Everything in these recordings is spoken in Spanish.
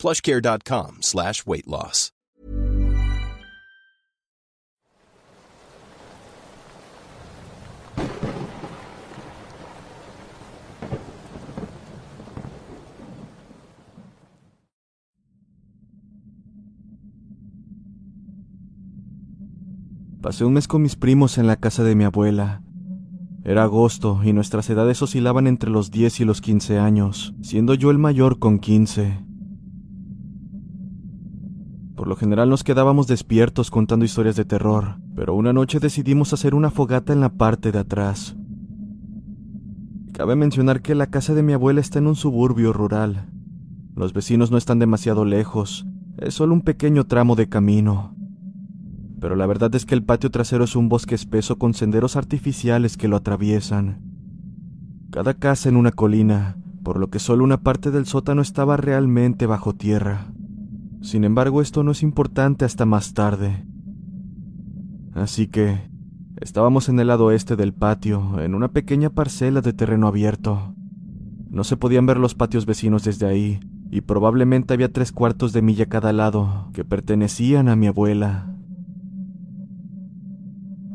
plushcare.com slash weight loss. Pasé un mes con mis primos en la casa de mi abuela. Era agosto y nuestras edades oscilaban entre los 10 y los 15 años, siendo yo el mayor con 15. Por lo general nos quedábamos despiertos contando historias de terror, pero una noche decidimos hacer una fogata en la parte de atrás. Cabe mencionar que la casa de mi abuela está en un suburbio rural. Los vecinos no están demasiado lejos, es solo un pequeño tramo de camino pero la verdad es que el patio trasero es un bosque espeso con senderos artificiales que lo atraviesan. Cada casa en una colina, por lo que solo una parte del sótano estaba realmente bajo tierra. Sin embargo, esto no es importante hasta más tarde. Así que estábamos en el lado este del patio, en una pequeña parcela de terreno abierto. No se podían ver los patios vecinos desde ahí, y probablemente había tres cuartos de milla a cada lado que pertenecían a mi abuela.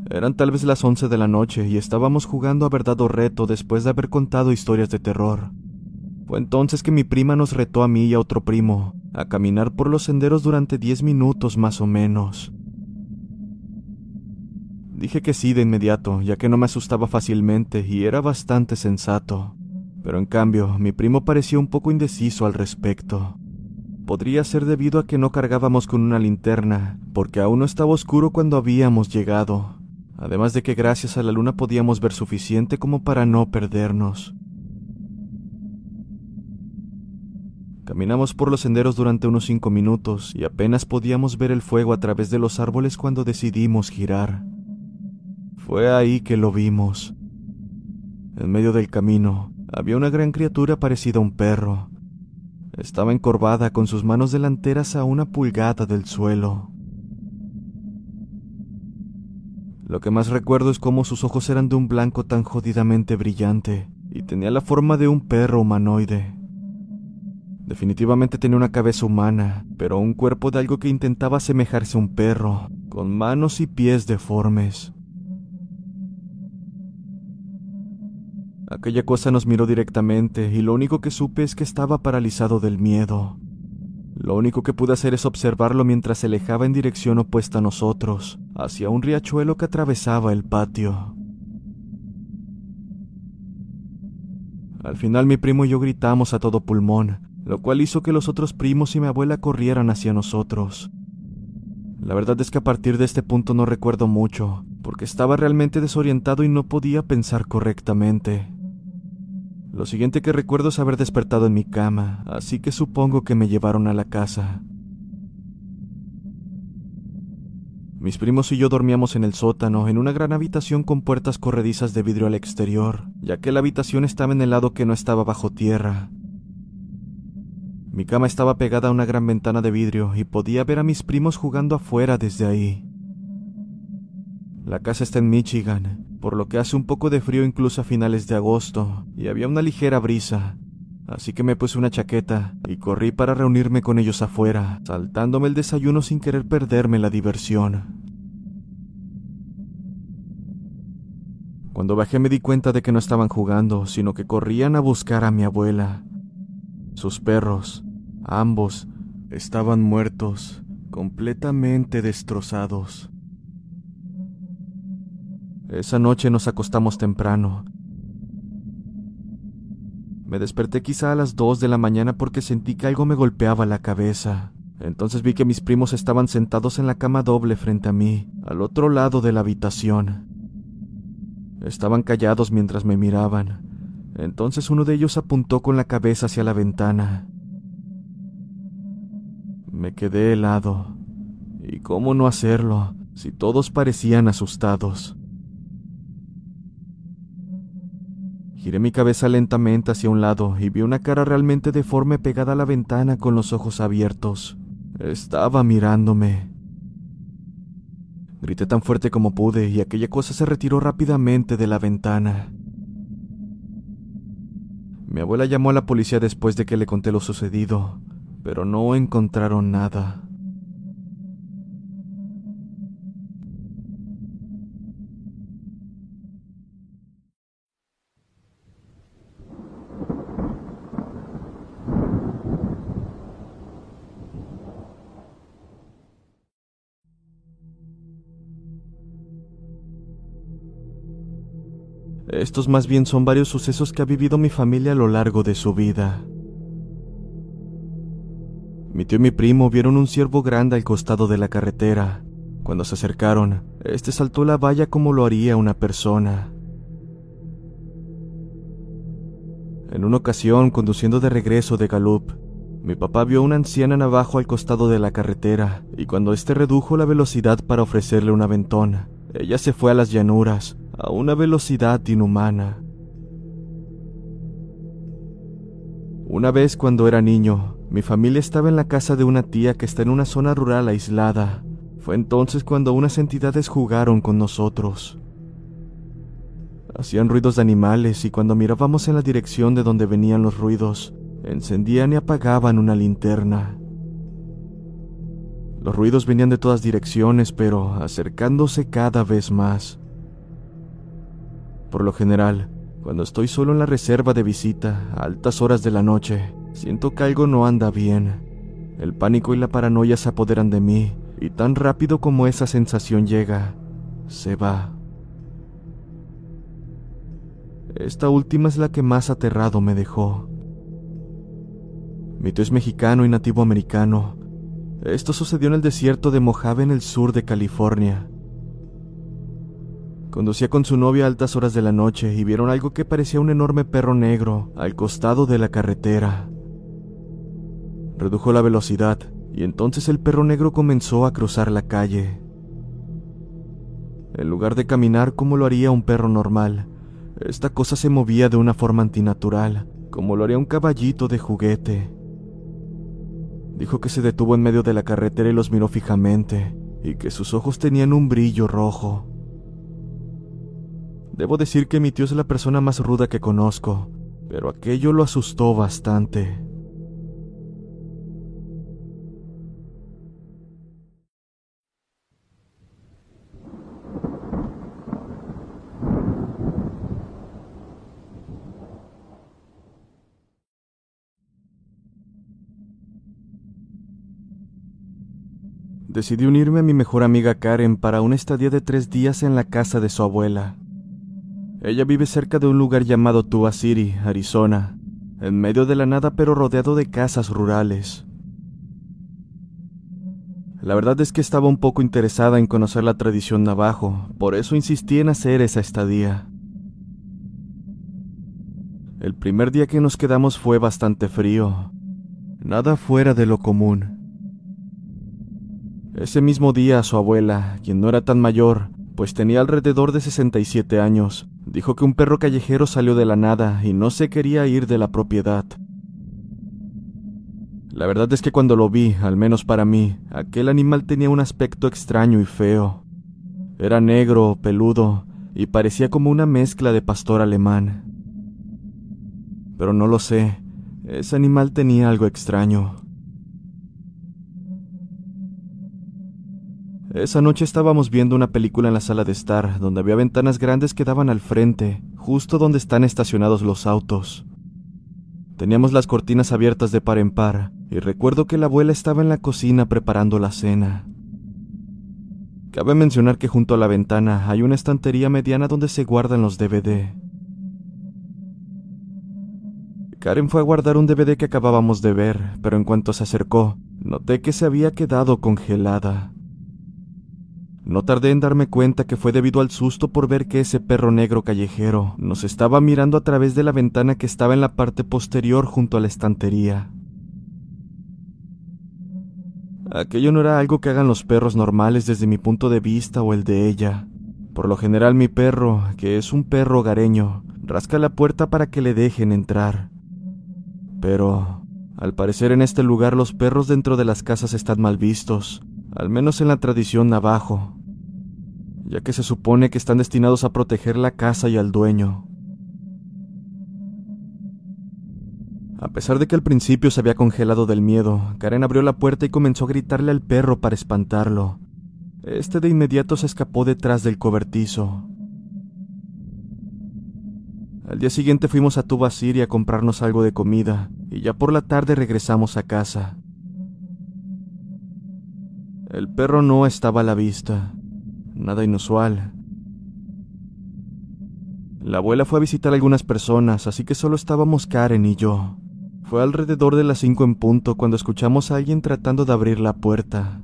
Eran tal vez las once de la noche y estábamos jugando a verdad o reto después de haber contado historias de terror. Fue entonces que mi prima nos retó a mí y a otro primo a caminar por los senderos durante diez minutos más o menos. Dije que sí de inmediato, ya que no me asustaba fácilmente y era bastante sensato. Pero en cambio, mi primo parecía un poco indeciso al respecto. Podría ser debido a que no cargábamos con una linterna, porque aún no estaba oscuro cuando habíamos llegado, además de que gracias a la luna podíamos ver suficiente como para no perdernos. Caminamos por los senderos durante unos cinco minutos y apenas podíamos ver el fuego a través de los árboles cuando decidimos girar. Fue ahí que lo vimos. En medio del camino había una gran criatura parecida a un perro. Estaba encorvada con sus manos delanteras a una pulgada del suelo. Lo que más recuerdo es cómo sus ojos eran de un blanco tan jodidamente brillante y tenía la forma de un perro humanoide. Definitivamente tenía una cabeza humana, pero un cuerpo de algo que intentaba asemejarse a un perro, con manos y pies deformes. Aquella cosa nos miró directamente y lo único que supe es que estaba paralizado del miedo. Lo único que pude hacer es observarlo mientras se alejaba en dirección opuesta a nosotros, hacia un riachuelo que atravesaba el patio. Al final mi primo y yo gritamos a todo pulmón, lo cual hizo que los otros primos y mi abuela corrieran hacia nosotros. La verdad es que a partir de este punto no recuerdo mucho, porque estaba realmente desorientado y no podía pensar correctamente. Lo siguiente que recuerdo es haber despertado en mi cama, así que supongo que me llevaron a la casa. Mis primos y yo dormíamos en el sótano, en una gran habitación con puertas corredizas de vidrio al exterior, ya que la habitación estaba en el lado que no estaba bajo tierra. Mi cama estaba pegada a una gran ventana de vidrio y podía ver a mis primos jugando afuera desde ahí. La casa está en Michigan, por lo que hace un poco de frío incluso a finales de agosto, y había una ligera brisa. Así que me puse una chaqueta y corrí para reunirme con ellos afuera, saltándome el desayuno sin querer perderme la diversión. Cuando bajé me di cuenta de que no estaban jugando, sino que corrían a buscar a mi abuela. Sus perros, ambos, estaban muertos, completamente destrozados. Esa noche nos acostamos temprano. Me desperté quizá a las dos de la mañana porque sentí que algo me golpeaba la cabeza. Entonces vi que mis primos estaban sentados en la cama doble frente a mí, al otro lado de la habitación. Estaban callados mientras me miraban. Entonces uno de ellos apuntó con la cabeza hacia la ventana. Me quedé helado. ¿Y cómo no hacerlo si todos parecían asustados? Giré mi cabeza lentamente hacia un lado y vi una cara realmente deforme pegada a la ventana con los ojos abiertos. Estaba mirándome. Grité tan fuerte como pude y aquella cosa se retiró rápidamente de la ventana. Mi abuela llamó a la policía después de que le conté lo sucedido, pero no encontraron nada. Estos más bien son varios sucesos que ha vivido mi familia a lo largo de su vida. Mi tío y mi primo vieron un ciervo grande al costado de la carretera. Cuando se acercaron, este saltó la valla como lo haría una persona. En una ocasión, conduciendo de regreso de Galup, mi papá vio a una anciana navajo al costado de la carretera, y cuando éste redujo la velocidad para ofrecerle un aventón, ella se fue a las llanuras, a una velocidad inhumana. Una vez cuando era niño, mi familia estaba en la casa de una tía que está en una zona rural aislada. Fue entonces cuando unas entidades jugaron con nosotros. Hacían ruidos de animales y cuando mirábamos en la dirección de donde venían los ruidos, encendían y apagaban una linterna. Los ruidos venían de todas direcciones, pero acercándose cada vez más. Por lo general, cuando estoy solo en la reserva de visita, a altas horas de la noche, siento que algo no anda bien. El pánico y la paranoia se apoderan de mí, y tan rápido como esa sensación llega, se va. Esta última es la que más aterrado me dejó. Mi tío es mexicano y nativo americano. Esto sucedió en el desierto de Mojave en el sur de California. Conducía con su novia a altas horas de la noche y vieron algo que parecía un enorme perro negro al costado de la carretera. Redujo la velocidad y entonces el perro negro comenzó a cruzar la calle. En lugar de caminar como lo haría un perro normal, esta cosa se movía de una forma antinatural, como lo haría un caballito de juguete. Dijo que se detuvo en medio de la carretera y los miró fijamente, y que sus ojos tenían un brillo rojo. Debo decir que mi tío es la persona más ruda que conozco, pero aquello lo asustó bastante. Decidí unirme a mi mejor amiga Karen para una estadía de tres días en la casa de su abuela. Ella vive cerca de un lugar llamado Tuba City, Arizona, en medio de la nada pero rodeado de casas rurales. La verdad es que estaba un poco interesada en conocer la tradición navajo, por eso insistí en hacer esa estadía. El primer día que nos quedamos fue bastante frío, nada fuera de lo común. Ese mismo día su abuela, quien no era tan mayor, pues tenía alrededor de 67 años, Dijo que un perro callejero salió de la nada y no se quería ir de la propiedad. La verdad es que cuando lo vi, al menos para mí, aquel animal tenía un aspecto extraño y feo. Era negro, peludo, y parecía como una mezcla de pastor alemán. Pero no lo sé, ese animal tenía algo extraño. Esa noche estábamos viendo una película en la sala de estar, donde había ventanas grandes que daban al frente, justo donde están estacionados los autos. Teníamos las cortinas abiertas de par en par, y recuerdo que la abuela estaba en la cocina preparando la cena. Cabe mencionar que junto a la ventana hay una estantería mediana donde se guardan los DVD. Karen fue a guardar un DVD que acabábamos de ver, pero en cuanto se acercó, noté que se había quedado congelada. No tardé en darme cuenta que fue debido al susto por ver que ese perro negro callejero nos estaba mirando a través de la ventana que estaba en la parte posterior junto a la estantería. Aquello no era algo que hagan los perros normales desde mi punto de vista o el de ella. Por lo general mi perro, que es un perro hogareño, rasca la puerta para que le dejen entrar. Pero, al parecer en este lugar los perros dentro de las casas están mal vistos, al menos en la tradición navajo, ya que se supone que están destinados a proteger la casa y al dueño. A pesar de que al principio se había congelado del miedo, Karen abrió la puerta y comenzó a gritarle al perro para espantarlo. Este de inmediato se escapó detrás del cobertizo. Al día siguiente fuimos a Tubasiri a comprarnos algo de comida, y ya por la tarde regresamos a casa. El perro no estaba a la vista, nada inusual. La abuela fue a visitar a algunas personas, así que solo estábamos Karen y yo. Fue alrededor de las cinco en punto cuando escuchamos a alguien tratando de abrir la puerta.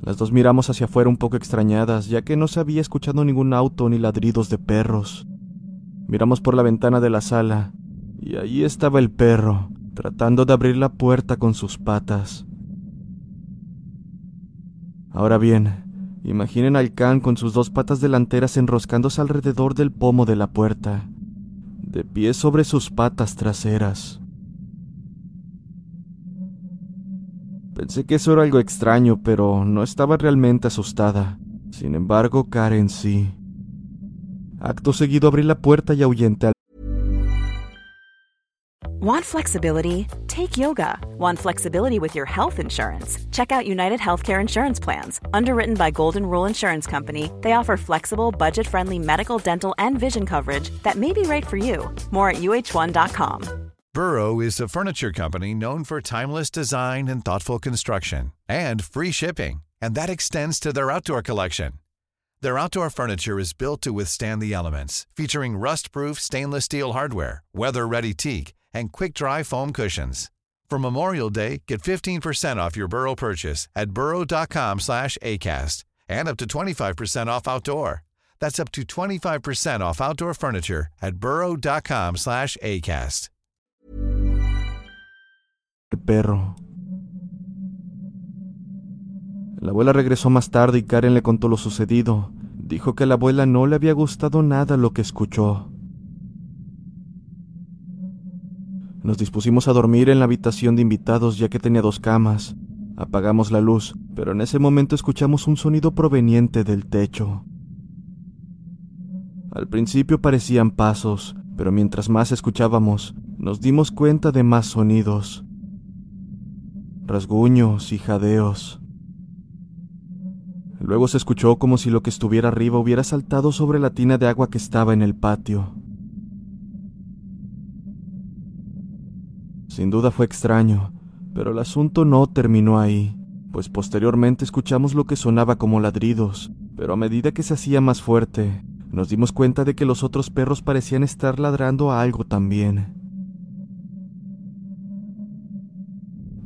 Las dos miramos hacia afuera un poco extrañadas, ya que no se había escuchado ningún auto ni ladridos de perros. Miramos por la ventana de la sala, y allí estaba el perro, tratando de abrir la puerta con sus patas. Ahora bien, imaginen al can con sus dos patas delanteras enroscándose alrededor del pomo de la puerta, de pie sobre sus patas traseras. Pensé que eso era algo extraño, pero no estaba realmente asustada. Sin embargo, Karen sí. Acto seguido abrí la puerta y ahuyenté al Want flexibility? Take yoga. Want flexibility with your health insurance? Check out United Healthcare Insurance Plans. Underwritten by Golden Rule Insurance Company, they offer flexible, budget friendly medical, dental, and vision coverage that may be right for you. More at uh1.com. Burrow is a furniture company known for timeless design and thoughtful construction, and free shipping, and that extends to their outdoor collection. Their outdoor furniture is built to withstand the elements, featuring rust-proof stainless steel hardware, weather-ready teak, and quick-dry foam cushions. For Memorial Day, get 15% off your Burrow purchase at burrow.com slash ACAST and up to 25% off outdoor. That's up to 25% off outdoor furniture at burrow.com slash ACAST. El perro. La abuela regresó más tarde y Karen le contó lo sucedido. Dijo que a la abuela no le había gustado nada lo que escuchó. Nos dispusimos a dormir en la habitación de invitados ya que tenía dos camas. Apagamos la luz, pero en ese momento escuchamos un sonido proveniente del techo. Al principio parecían pasos, pero mientras más escuchábamos, nos dimos cuenta de más sonidos. Rasguños y jadeos. Luego se escuchó como si lo que estuviera arriba hubiera saltado sobre la tina de agua que estaba en el patio. Sin duda fue extraño, pero el asunto no terminó ahí, pues posteriormente escuchamos lo que sonaba como ladridos, pero a medida que se hacía más fuerte, nos dimos cuenta de que los otros perros parecían estar ladrando a algo también.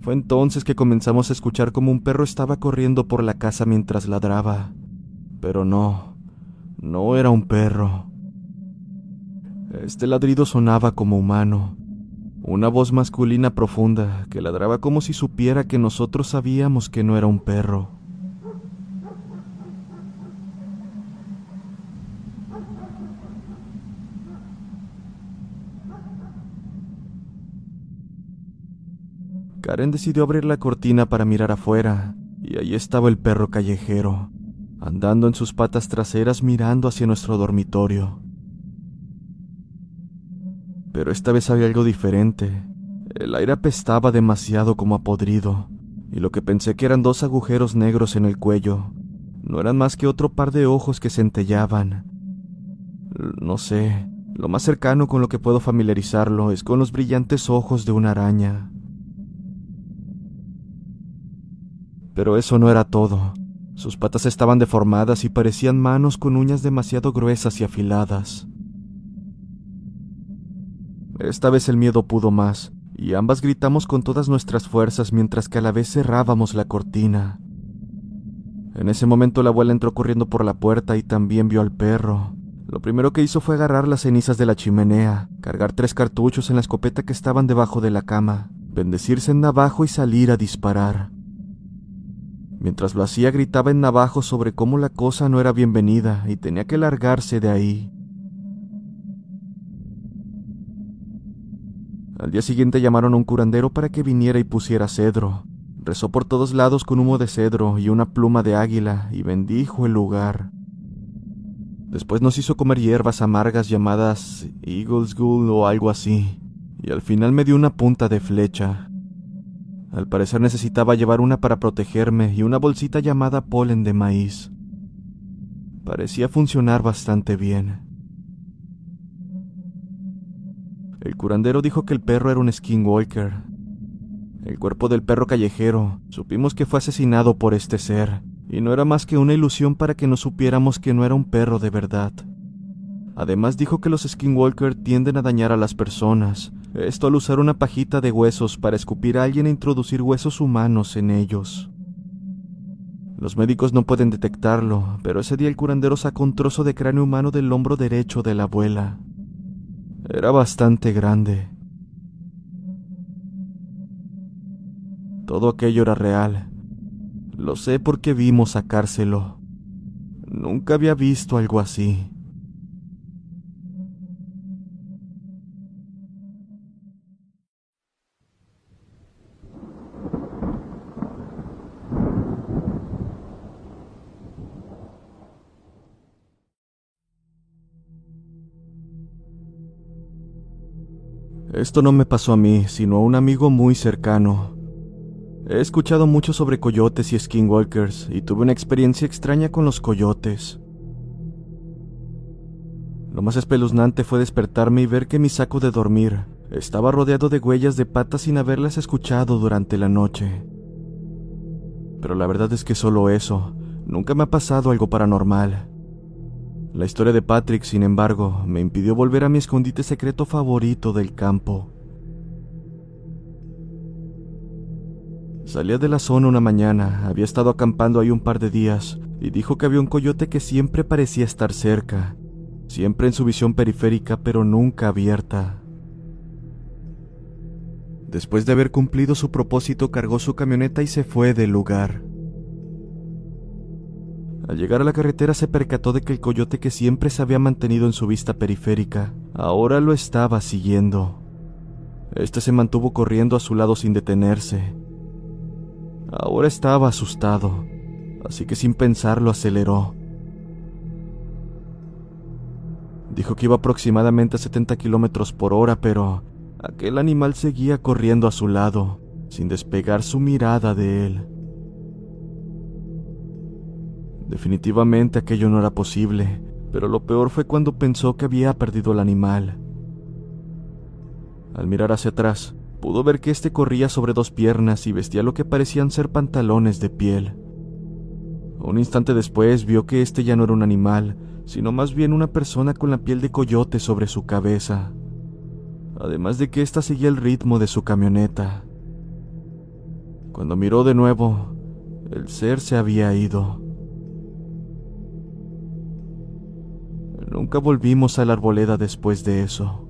Fue entonces que comenzamos a escuchar como un perro estaba corriendo por la casa mientras ladraba. Pero no, no era un perro. Este ladrido sonaba como humano, una voz masculina profunda que ladraba como si supiera que nosotros sabíamos que no era un perro. Karen decidió abrir la cortina para mirar afuera, y ahí estaba el perro callejero, andando en sus patas traseras mirando hacia nuestro dormitorio. Pero esta vez había algo diferente. El aire apestaba demasiado como a podrido, y lo que pensé que eran dos agujeros negros en el cuello, no eran más que otro par de ojos que centellaban. No sé, lo más cercano con lo que puedo familiarizarlo es con los brillantes ojos de una araña. Pero eso no era todo. Sus patas estaban deformadas y parecían manos con uñas demasiado gruesas y afiladas. Esta vez el miedo pudo más, y ambas gritamos con todas nuestras fuerzas mientras que a la vez cerrábamos la cortina. En ese momento la abuela entró corriendo por la puerta y también vio al perro. Lo primero que hizo fue agarrar las cenizas de la chimenea, cargar tres cartuchos en la escopeta que estaban debajo de la cama, bendecirse en navajo y salir a disparar. Mientras lo hacía gritaba en navajo sobre cómo la cosa no era bienvenida y tenía que largarse de ahí. Al día siguiente llamaron a un curandero para que viniera y pusiera cedro. Rezó por todos lados con humo de cedro y una pluma de águila y bendijo el lugar. Después nos hizo comer hierbas amargas llamadas Eagle's Ghoul o algo así, y al final me dio una punta de flecha. Al parecer necesitaba llevar una para protegerme y una bolsita llamada polen de maíz. Parecía funcionar bastante bien. El curandero dijo que el perro era un skinwalker. El cuerpo del perro callejero, supimos que fue asesinado por este ser, y no era más que una ilusión para que no supiéramos que no era un perro de verdad. Además dijo que los skinwalker tienden a dañar a las personas, esto al usar una pajita de huesos para escupir a alguien e introducir huesos humanos en ellos. Los médicos no pueden detectarlo, pero ese día el curandero sacó un trozo de cráneo humano del hombro derecho de la abuela. Era bastante grande. Todo aquello era real. Lo sé porque vimos sacárselo. Nunca había visto algo así. Esto no me pasó a mí, sino a un amigo muy cercano. He escuchado mucho sobre coyotes y skinwalkers y tuve una experiencia extraña con los coyotes. Lo más espeluznante fue despertarme y ver que mi saco de dormir estaba rodeado de huellas de patas sin haberlas escuchado durante la noche. Pero la verdad es que solo eso, nunca me ha pasado algo paranormal. La historia de Patrick, sin embargo, me impidió volver a mi escondite secreto favorito del campo. Salía de la zona una mañana, había estado acampando ahí un par de días, y dijo que había un coyote que siempre parecía estar cerca, siempre en su visión periférica pero nunca abierta. Después de haber cumplido su propósito, cargó su camioneta y se fue del lugar. Al llegar a la carretera se percató de que el coyote que siempre se había mantenido en su vista periférica, ahora lo estaba siguiendo. Este se mantuvo corriendo a su lado sin detenerse. Ahora estaba asustado, así que sin pensarlo aceleró. Dijo que iba aproximadamente a 70 kilómetros por hora, pero aquel animal seguía corriendo a su lado, sin despegar su mirada de él. Definitivamente aquello no era posible, pero lo peor fue cuando pensó que había perdido el animal. Al mirar hacia atrás, pudo ver que éste corría sobre dos piernas y vestía lo que parecían ser pantalones de piel. Un instante después vio que este ya no era un animal, sino más bien una persona con la piel de coyote sobre su cabeza. Además de que ésta seguía el ritmo de su camioneta. Cuando miró de nuevo, el ser se había ido. Nunca volvimos a la arboleda después de eso.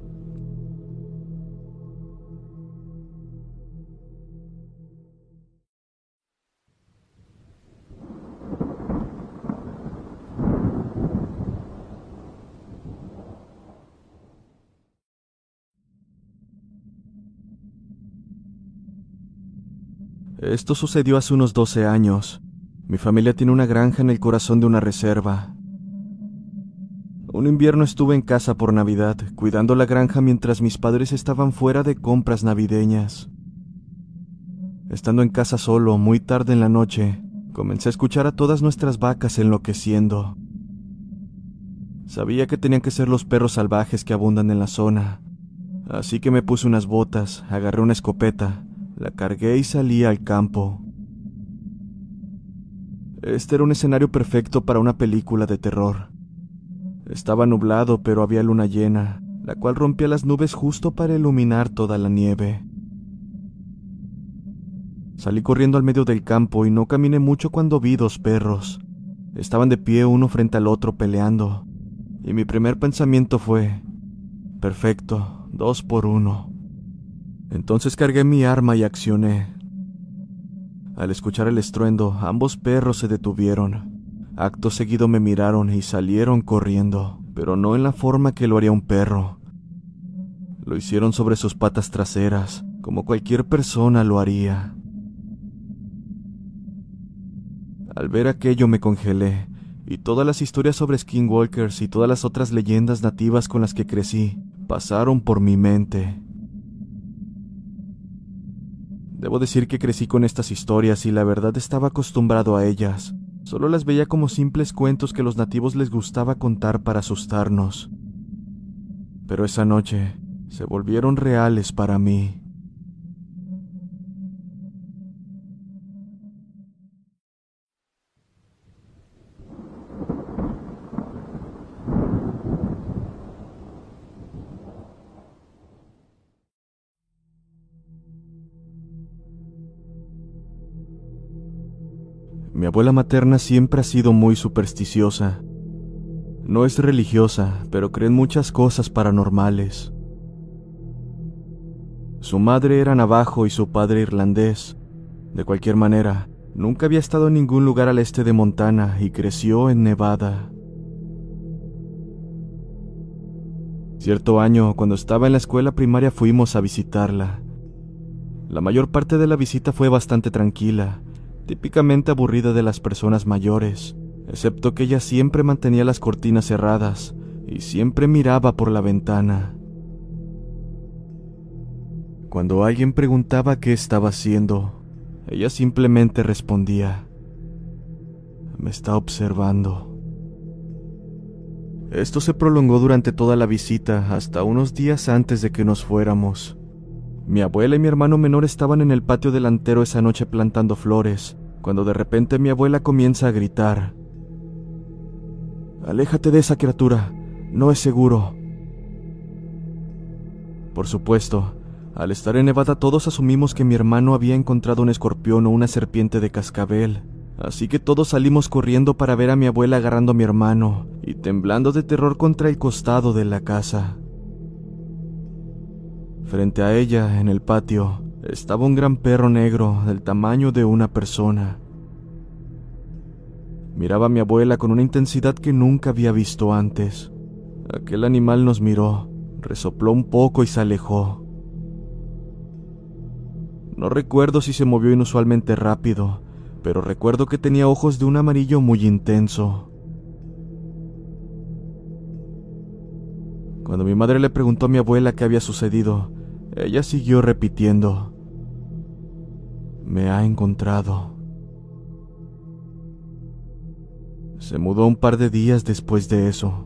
Esto sucedió hace unos 12 años. Mi familia tiene una granja en el corazón de una reserva. Un invierno estuve en casa por Navidad, cuidando la granja mientras mis padres estaban fuera de compras navideñas. Estando en casa solo, muy tarde en la noche, comencé a escuchar a todas nuestras vacas enloqueciendo. Sabía que tenían que ser los perros salvajes que abundan en la zona, así que me puse unas botas, agarré una escopeta, la cargué y salí al campo. Este era un escenario perfecto para una película de terror. Estaba nublado, pero había luna llena, la cual rompía las nubes justo para iluminar toda la nieve. Salí corriendo al medio del campo y no caminé mucho cuando vi dos perros. Estaban de pie uno frente al otro peleando, y mi primer pensamiento fue, perfecto, dos por uno. Entonces cargué mi arma y accioné. Al escuchar el estruendo, ambos perros se detuvieron. Acto seguido me miraron y salieron corriendo, pero no en la forma que lo haría un perro. Lo hicieron sobre sus patas traseras, como cualquier persona lo haría. Al ver aquello me congelé, y todas las historias sobre skinwalkers y todas las otras leyendas nativas con las que crecí pasaron por mi mente. Debo decir que crecí con estas historias y la verdad estaba acostumbrado a ellas. Solo las veía como simples cuentos que los nativos les gustaba contar para asustarnos. Pero esa noche se volvieron reales para mí. Abuela materna siempre ha sido muy supersticiosa. No es religiosa, pero cree en muchas cosas paranormales. Su madre era navajo y su padre irlandés. De cualquier manera, nunca había estado en ningún lugar al este de Montana y creció en Nevada. Cierto año, cuando estaba en la escuela primaria, fuimos a visitarla. La mayor parte de la visita fue bastante tranquila, típicamente aburrida de las personas mayores, excepto que ella siempre mantenía las cortinas cerradas y siempre miraba por la ventana. Cuando alguien preguntaba qué estaba haciendo, ella simplemente respondía, me está observando. Esto se prolongó durante toda la visita hasta unos días antes de que nos fuéramos. Mi abuela y mi hermano menor estaban en el patio delantero esa noche plantando flores, cuando de repente mi abuela comienza a gritar. Aléjate de esa criatura, no es seguro. Por supuesto, al estar en Nevada todos asumimos que mi hermano había encontrado un escorpión o una serpiente de cascabel, así que todos salimos corriendo para ver a mi abuela agarrando a mi hermano y temblando de terror contra el costado de la casa. Frente a ella, en el patio, estaba un gran perro negro del tamaño de una persona. Miraba a mi abuela con una intensidad que nunca había visto antes. Aquel animal nos miró, resopló un poco y se alejó. No recuerdo si se movió inusualmente rápido, pero recuerdo que tenía ojos de un amarillo muy intenso. Cuando mi madre le preguntó a mi abuela qué había sucedido, ella siguió repitiendo, me ha encontrado. Se mudó un par de días después de eso.